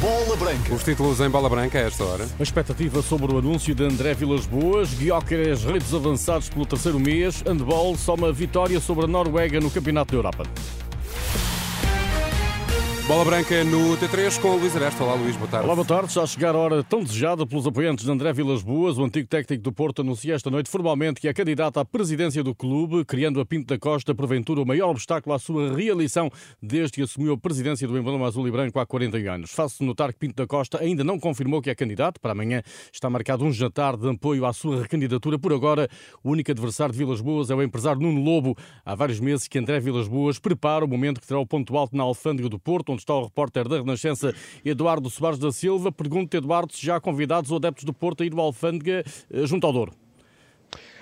Bola Branca. Os títulos em bola branca a esta hora. A expectativa sobre o anúncio de André Vilas Boas, Guióqueres redes avançados pelo terceiro mês, handball soma vitória sobre a Noruega no Campeonato da Europa. Bola branca no T3 com o Luís Aresta. Olá, Luís, boa tarde. Olá, boa tarde. Já a chegar a hora tão desejada pelos apoiantes de André Vilas Boas, o antigo técnico do Porto anuncia esta noite formalmente que é candidato à presidência do clube, criando a Pinto da Costa, porventura, o maior obstáculo à sua reeleição desde que assumiu a presidência do emblema azul e branco há 40 anos. Faço notar que Pinto da Costa ainda não confirmou que é candidato. Para amanhã está marcado um jantar de apoio à sua recandidatura. Por agora, o único adversário de Vilas Boas é o empresário Nuno Lobo. Há vários meses que André Vilas Boas prepara o momento que terá o ponto alto na alfândega do Porto, onde está o repórter da Renascença, Eduardo Soares da Silva. Pergunto, Eduardo, se já há convidados ou adeptos do Porto a ir ao Alfândega eh, junto ao Douro.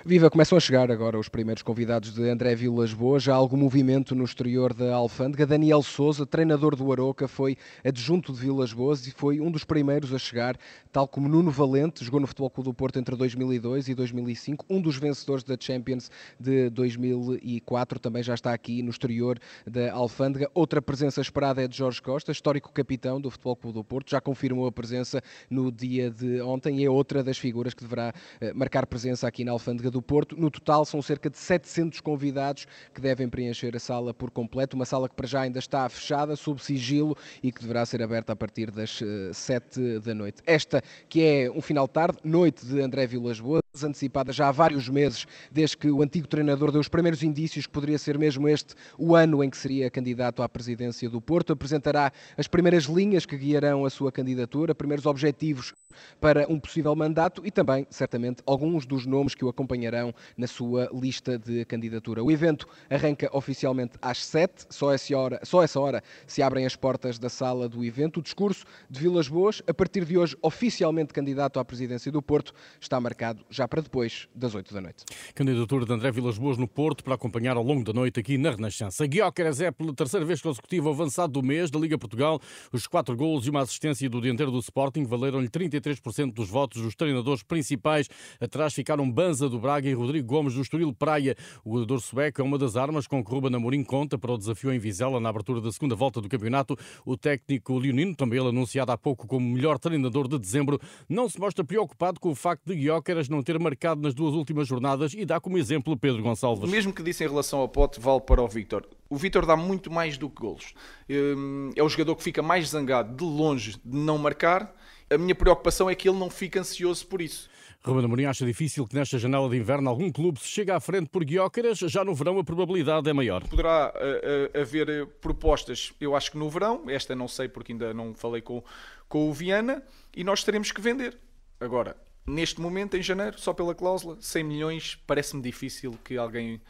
Viva, começam a chegar agora os primeiros convidados de André Vilas Boas. Já há algum movimento no exterior da Alfândega. Daniel Souza, treinador do Aroca, foi adjunto de Vilas Boas e foi um dos primeiros a chegar, tal como Nuno Valente, jogou no Futebol Clube do Porto entre 2002 e 2005, um dos vencedores da Champions de 2004, também já está aqui no exterior da Alfândega. Outra presença esperada é de Jorge Costa, histórico capitão do Futebol Clube do Porto, já confirmou a presença no dia de ontem e é outra das figuras que deverá eh, marcar presença aqui na Alfândega do Porto. No total, são cerca de 700 convidados que devem preencher a sala por completo. Uma sala que para já ainda está fechada, sob sigilo e que deverá ser aberta a partir das 7 eh, da noite. Esta que é um final de tarde, noite de André Vilas Boas, antecipada já há vários meses, desde que o antigo treinador deu os primeiros indícios que poderia ser mesmo este o ano em que seria candidato à presidência do Porto. Apresentará as primeiras linhas que guiarão a sua candidatura, primeiros objetivos para um possível mandato e também, certamente, alguns dos nomes que o acompanharão na sua lista de candidatura. O evento arranca oficialmente às 7, só essa hora, só essa hora se abrem as portas da sala do evento. O discurso de Vilas Boas, a partir de hoje oficialmente candidato à presidência do Porto, está marcado já para depois das 8 da noite. Candidatura de André Vilas Boas no Porto para acompanhar ao longo da noite aqui na Renascença. Guióqueres é pela terceira vez consecutiva avançado do mês da Liga Portugal. Os quatro golos e uma assistência do dianteiro do Sporting valeram-lhe 33% dos votos dos treinadores principais. Atrás ficaram Banza do Braga e Rodrigo Gomes do Estoril Praia. O goleador sueco é uma das armas com que Ruben Amorim conta para o desafio em Vizela na abertura da segunda volta do campeonato. O técnico leonino, também ele anunciado há pouco como melhor treinador de dezembro, não se mostra preocupado com o facto de Guióqueras não ter marcado nas duas últimas jornadas e dá como exemplo Pedro Gonçalves. O mesmo que disse em relação ao Pote vale para o Victor. O Victor dá muito mais do que golos. Hum, é o jogador que fica mais zangado de longe de não marcar. A minha preocupação é que ele não fique ansioso por isso. Ruben Amorim acha difícil que nesta janela de inverno algum clube se chegue à frente por Guiócaras, já no verão a probabilidade é maior. Poderá uh, uh, haver uh, propostas, eu acho que no verão, esta não sei porque ainda não falei com, com o Viana, e nós teremos que vender. Agora, neste momento, em janeiro, só pela cláusula, 100 milhões, parece-me difícil que alguém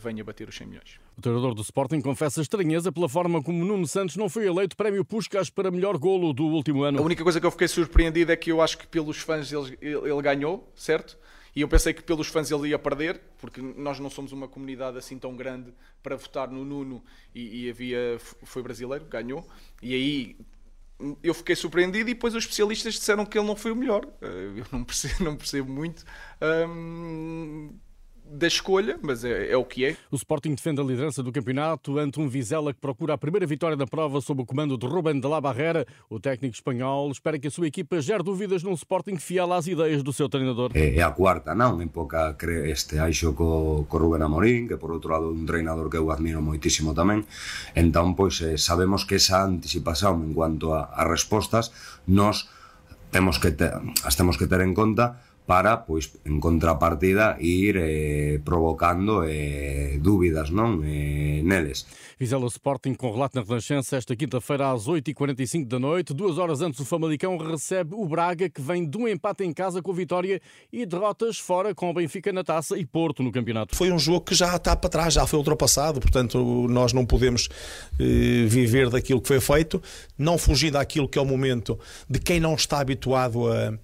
venha bater os 100 milhões. O treinador do Sporting confessa estranheza pela forma como Nuno Santos não foi eleito prémio Puskas para melhor golo do último ano. A única coisa que eu fiquei surpreendido é que eu acho que pelos fãs ele, ele ganhou, certo? E eu pensei que pelos fãs ele ia perder, porque nós não somos uma comunidade assim tão grande para votar no Nuno e, e havia foi brasileiro, ganhou. E aí eu fiquei surpreendido e depois os especialistas disseram que ele não foi o melhor. Eh, eu não percebo, não percebo muito. Hum, da escolha, mas é, é, o que é. O Sporting defende a liderança do campeonato ante um Vizela que procura a primeira vitória da prova sob o comando de Ruben de la Barrera. O técnico espanhol espera que a sua equipa gere dúvidas num Sporting fiel às ideias do seu treinador. É, é a quarta, não? Em pouca este aixo co, co Ruben Amorín, que por outro lado é un treinador que eu admiro moitísimo tamén. Entón, pois, eh, sabemos que esa anticipación en cuanto a, a respostas nos temos que ter, as temos que ter en conta para, pois, en contrapartida, ir eh, provocando eh, dúbidas non eh, neles. Vizela Sporting com relato na Renascença esta quinta-feira às 8h45 da noite. Duas horas antes o Famalicão recebe o Braga, que vem de um empate em casa com vitória e derrotas fora com o Benfica na taça e Porto no campeonato. Foi um jogo que já está para trás, já foi ultrapassado, portanto nós não podemos eh, viver daquilo que foi feito, não fugir daquilo que é o momento de quem não está habituado a,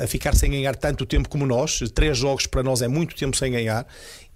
a, a ficar sem ganhar tanto tempo como nós. Três jogos para nós é muito tempo sem ganhar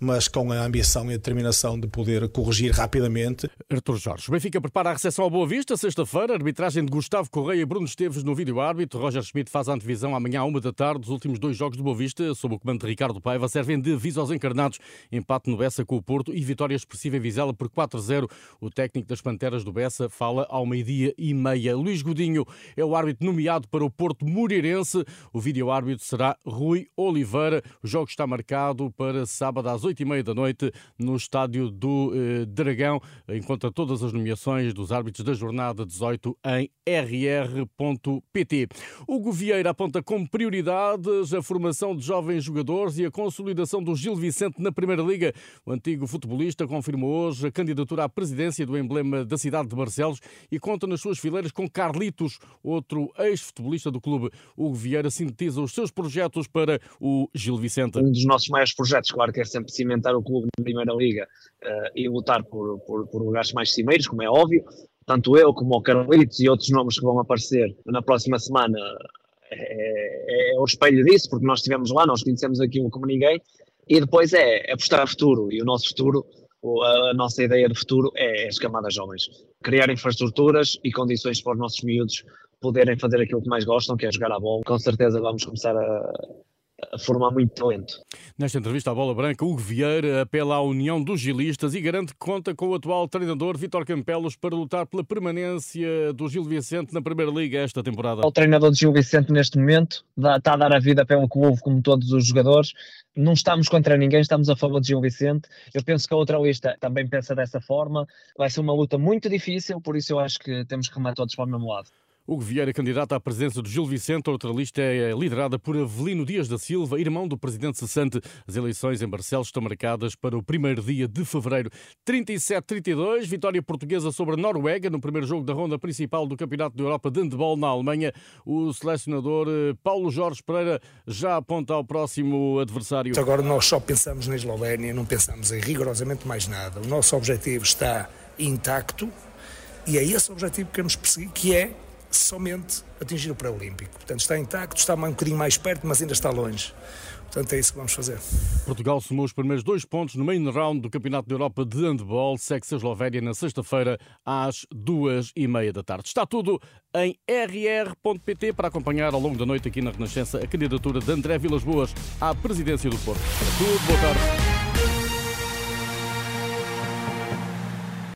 mas com a ambição e a determinação de poder corrigir rapidamente. Artur Jorge. O Benfica prepara a recepção ao Boa Vista, sexta-feira, arbitragem de Gustavo Correia e Bruno Esteves no vídeo árbitro. Roger Schmidt faz a antevisão amanhã à uma da tarde. Os últimos dois jogos do Boa Vista, sob o comando de Ricardo Paiva, servem de aviso aos encarnados. Empate no Bessa com o Porto e vitória expressiva em Vizela por 4-0. O técnico das Panteras do Bessa fala ao meio-dia e meia. Luís Godinho é o árbitro nomeado para o Porto Moreirense. O vídeo árbitro será Rui Oliveira. O jogo está marcado para sábado às oito e meia da noite no estádio do eh, Dragão. Encontra todas as nomeações dos árbitros da jornada 18 em rr.pt. O Vieira aponta como prioridades a formação de jovens jogadores e a consolidação do Gil Vicente na Primeira Liga. O antigo futebolista confirmou hoje a candidatura à presidência do emblema da cidade de Barcelos e conta nas suas fileiras com Carlitos, outro ex-futebolista do clube. O Vieira sintetiza os seus projetos para o Gil Vicente. Um dos nossos maiores projetos, claro, que é sempre cimentar o clube na Primeira Liga uh, e lutar por, por, por lugares mais cimeiros, como é óbvio. Tanto eu como o Carlitos e outros nomes que vão aparecer na próxima semana é, é, é, o espelho disso, porque nós estivemos lá, nós conhecemos aquilo como ninguém, e depois é, é apostar no futuro, e o nosso futuro, a nossa ideia de futuro é as camadas jovens. Criar infraestruturas e condições para os nossos miúdos poderem fazer aquilo que mais gostam, que é jogar a bola. Com certeza vamos começar a, a formar muito talento. Nesta entrevista à Bola Branca, Hugo Vieira apela à união dos gilistas e garante que conta com o atual treinador Vítor Campelos para lutar pela permanência do Gil Vicente na Primeira Liga esta temporada. O treinador do Gil Vicente neste momento está a dar a vida pelo clube como todos os jogadores. Não estamos contra ninguém, estamos a favor de Gil Vicente. Eu penso que a outra lista também pensa dessa forma. Vai ser uma luta muito difícil, por isso eu acho que temos que remar todos para o mesmo lado. Hugo Vieira, candidato à presença do Gil Vicente. Outra lista é liderada por Avelino Dias da Silva, irmão do presidente cessante. As eleições em Barcelos estão marcadas para o primeiro dia de fevereiro. 37-32, vitória portuguesa sobre a Noruega no primeiro jogo da ronda principal do Campeonato da Europa de Handebol na Alemanha. O selecionador eh, Paulo Jorge Pereira já aponta ao próximo adversário. Agora nós só pensamos na Eslovénia, não pensamos em rigorosamente mais nada. O nosso objetivo está intacto e é esse o objetivo que queremos perseguir, que é somente atingir o pré-olímpico. Portanto, está intacto, está um bocadinho mais perto, mas ainda está longe. Portanto, é isso que vamos fazer. Portugal somou os primeiros dois pontos no main round do Campeonato da Europa de Handball. Segue-se a Eslovénia na sexta-feira às duas e meia da tarde. Está tudo em rr.pt para acompanhar ao longo da noite aqui na Renascença a candidatura de André Vilas Boas à presidência do Porto. tudo, boa tarde.